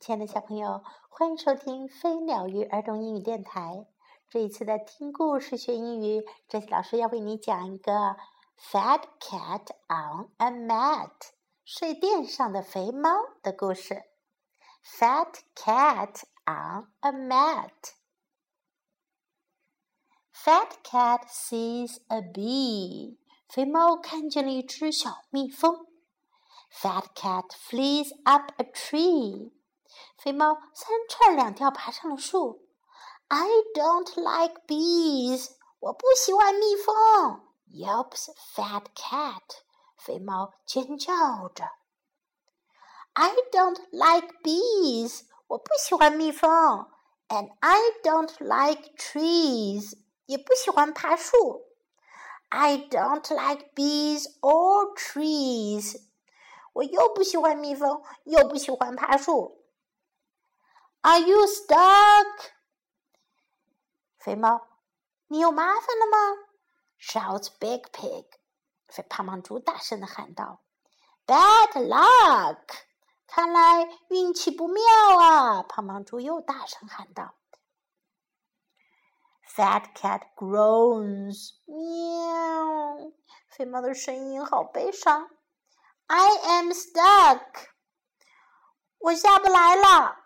亲爱的小朋友，欢迎收听飞鸟鱼儿童英语电台。这一次的听故事学英语，这次老师要为你讲一个 Fat Cat on a Mat 睡垫上的肥猫的故事。Fat Cat on a Mat。Fat Cat sees a bee。肥猫看见了一只小蜜蜂。Fat Cat flees up a tree。肥猫三窜两跳爬上了树。I don't like bees，我不喜欢蜜蜂。Yelps fat cat，肥猫尖叫着。I don't like bees，我不喜欢蜜蜂。And I don't like trees，也不喜欢爬树。I don't like bees or trees，我又不喜欢蜜蜂，又不喜欢爬树。 Are you stuck？肥猫，你有麻烦了吗？Shouts Big Pig。肥胖胖猪大声的喊道：“Bad luck！看来运气不妙啊！”胖胖猪又大声喊道：“Fat cat groans，喵！”肥猫的声音好悲伤。“I am stuck，我下不来了。”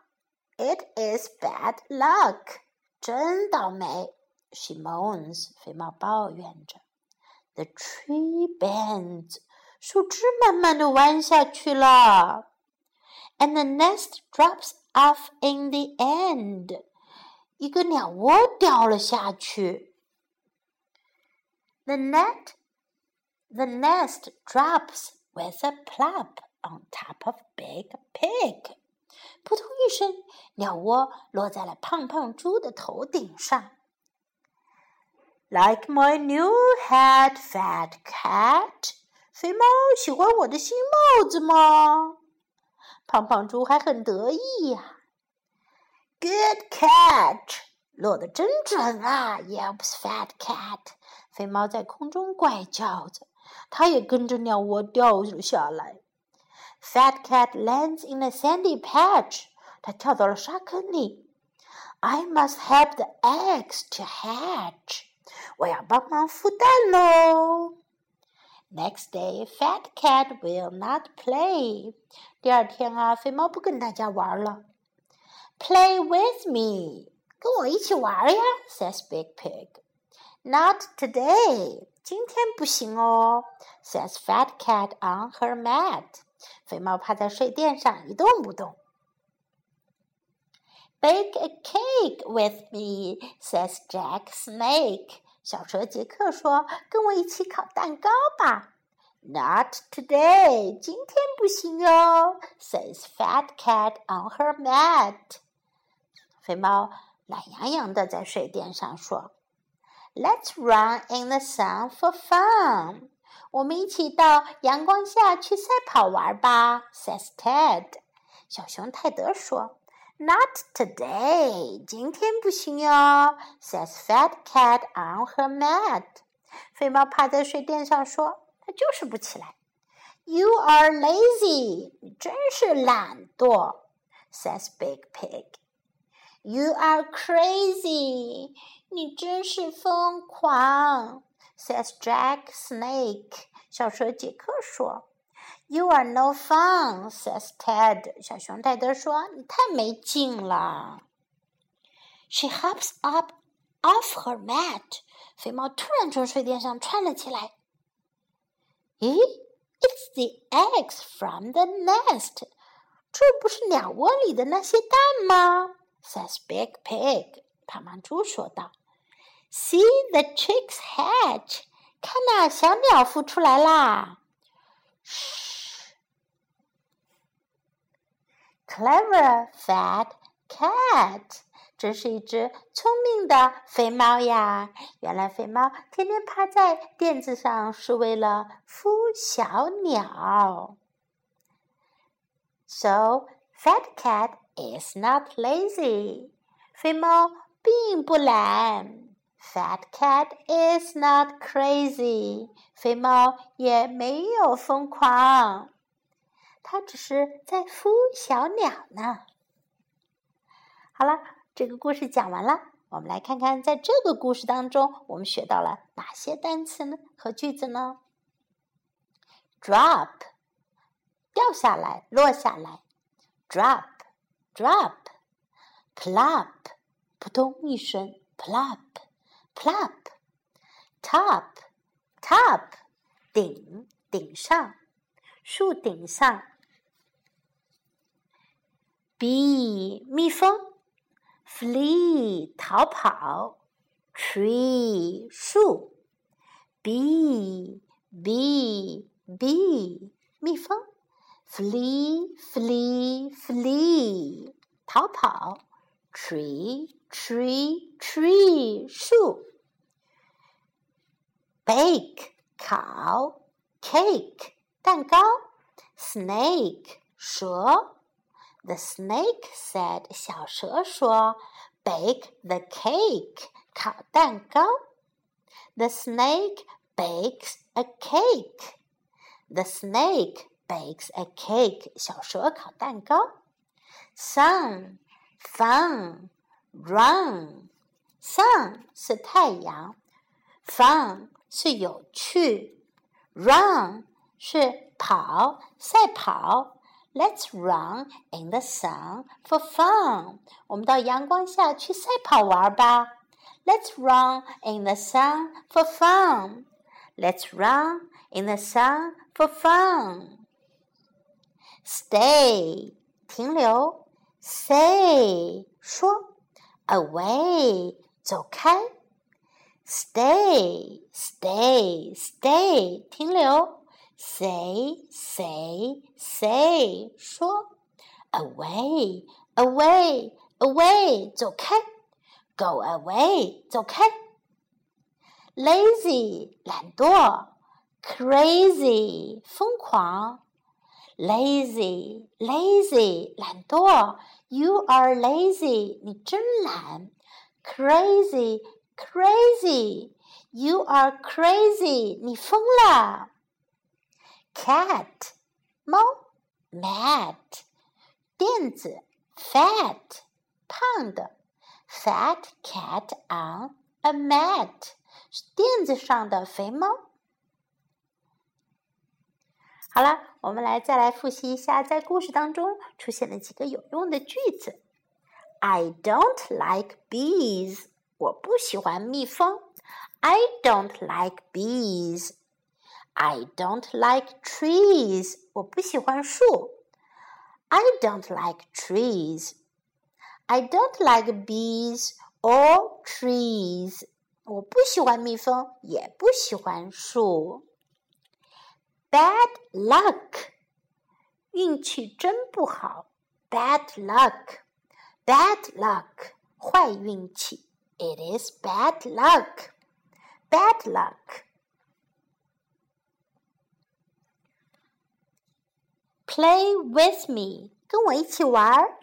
It is bad luck，真倒霉。She moans，肥猫抱怨着。The tree bends，树枝慢慢的弯下去了。And the nest drops off in the end，一个鸟窝掉了下去。The net，the nest drops with a plop on top of Big Pig。 扑通一声，鸟窝落在了胖胖猪的头顶上。Like my new hat, fat cat。肥猫喜欢我的新帽子吗？胖胖猪还很得意呀。Good catch，落得真准啊！Yelps fat cat。肥猫在空中怪叫着，它也跟着鸟窝掉了下来。Fat cat lands in a sandy patch. 它跳到了沙坑里。I must help the eggs to hatch. 我要帮忙孵蛋喽。Next day, Fat Cat will not play. 第二天啊，肥猫不跟大家玩了。Play with me. 跟我一起玩呀，says Big Pig. Not today. 今天不行哦，says Fat Cat on her mat. 肥猫趴在睡垫上一动不动。Bake a cake with me, says Jack Snake. 小蛇杰克说：“跟我一起烤蛋糕吧。” Not today，今天不行哦，says Fat Cat on her mat. 肥猫懒洋洋的在睡垫上说：“Let's run in the sun for fun.” 我们一起到阳光下去赛跑玩吧，says Ted。小熊泰德说：“Not today，今天不行哟。”says Fat Cat on her mat。肥猫趴在睡垫上说：“它就是不起来。”You are lazy，你真是懒惰，says Big Pig。You are crazy，你真是疯狂。says Jack Snake. 小蛇杰克说：“You are no fun,” says Ted. 小熊泰德说：“你太没劲了。” She hops up off her mat. 肥猫突然从睡垫上窜了起来。咦，It's the eggs from the nest. 这不是鸟窝里的那些蛋吗？says Big Pig. 胖胖猪说道。 See the chicks hatch！看呐，小鸟孵出来啦！嘘，Clever fat cat，真是一只聪明的肥猫呀！原来肥猫天天趴在垫子上是为了孵小鸟。So fat cat is not lazy，肥猫并不懒。 Fat cat is not crazy，肥猫也没有疯狂，它只是在孵小鸟呢。好了，这个故事讲完了。我们来看看，在这个故事当中，我们学到了哪些单词呢和句子呢？Drop，掉下来，落下来。Drop，drop，plop，扑通一声 ，plop，plop，top，top，顶，顶上，树顶上。Bee，蜜蜂。Flee 逃跑，tree 树，bee bee bee 蜜蜂，flee flee flee 逃跑，tree tree tree 树，bake 烤，cake 蛋糕，snake 蛇。The snake said，小蛇说，Bake the cake，烤蛋糕。The snake bakes a cake. The snake bakes a cake. 小蛇烤蛋糕。Sun, fun, run. Sun 是太阳，fun 是有趣，run 是跑，赛跑。Let's run in the sun for fun. 我们到阳光下去赛跑玩吧。Let's run in the sun for fun. Let's run in the sun for fun. Stay 停留，say 说 ，away 走开，stay stay stay 停留。Say, say, say，说，away, away, away，走开，go away，走开。Lazy，懒惰，crazy，疯狂。Lazy, lazy，懒惰。 You are lazy，你真懒。Crazy, crazy, you are crazy，你疯了。cat 猫，mat 垫子，fat 胖的，fat cat on a mat 垫子上的肥猫。 好了，我们来再来复习一下，在故事当中出现了几个有用的句子。I don't like bees，我不喜欢蜜蜂。I don't like bees。I don't like trees. 我不喜欢树。I don't like trees. I don't like bees or trees. 我不喜欢蜜蜂，也不喜欢树。 Bad luck. 运气真不好。Bad luck. Bad luck. 坏运气。It is bad luck. Bad luck. Play with me，跟我一起玩儿。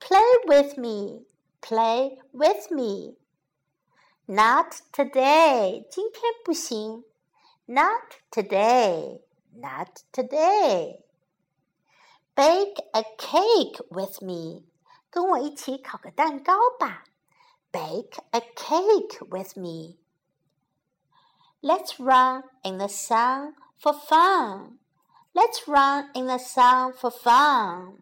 Play with me，play with me。Not today，今天不行。Not today，not today。Bake a cake with me，跟我一起烤个蛋糕吧。Bake a cake with me。Let's run in the sun for fun. Let's run in the sun for fun.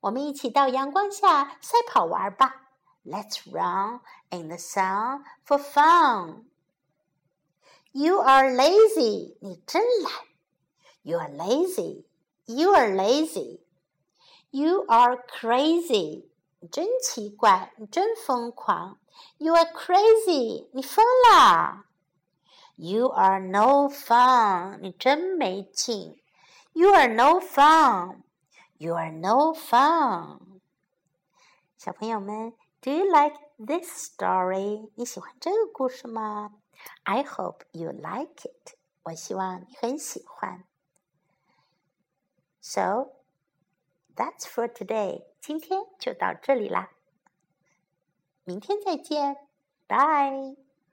我们一起到阳光下赛跑玩吧。Let's run in the sun for fun. You are lazy. 你真懒。You are lazy. You are lazy. You are crazy. 你真奇怪，你真疯狂。You are crazy. 你疯了。you are no fun，你真没劲。You are no fun. You are no fun. 小朋友们，Do you like this story？你喜欢这个故事吗？I hope you like it。我希望你很喜欢。So that's for today。今天就到这里啦，明天再见，Bye。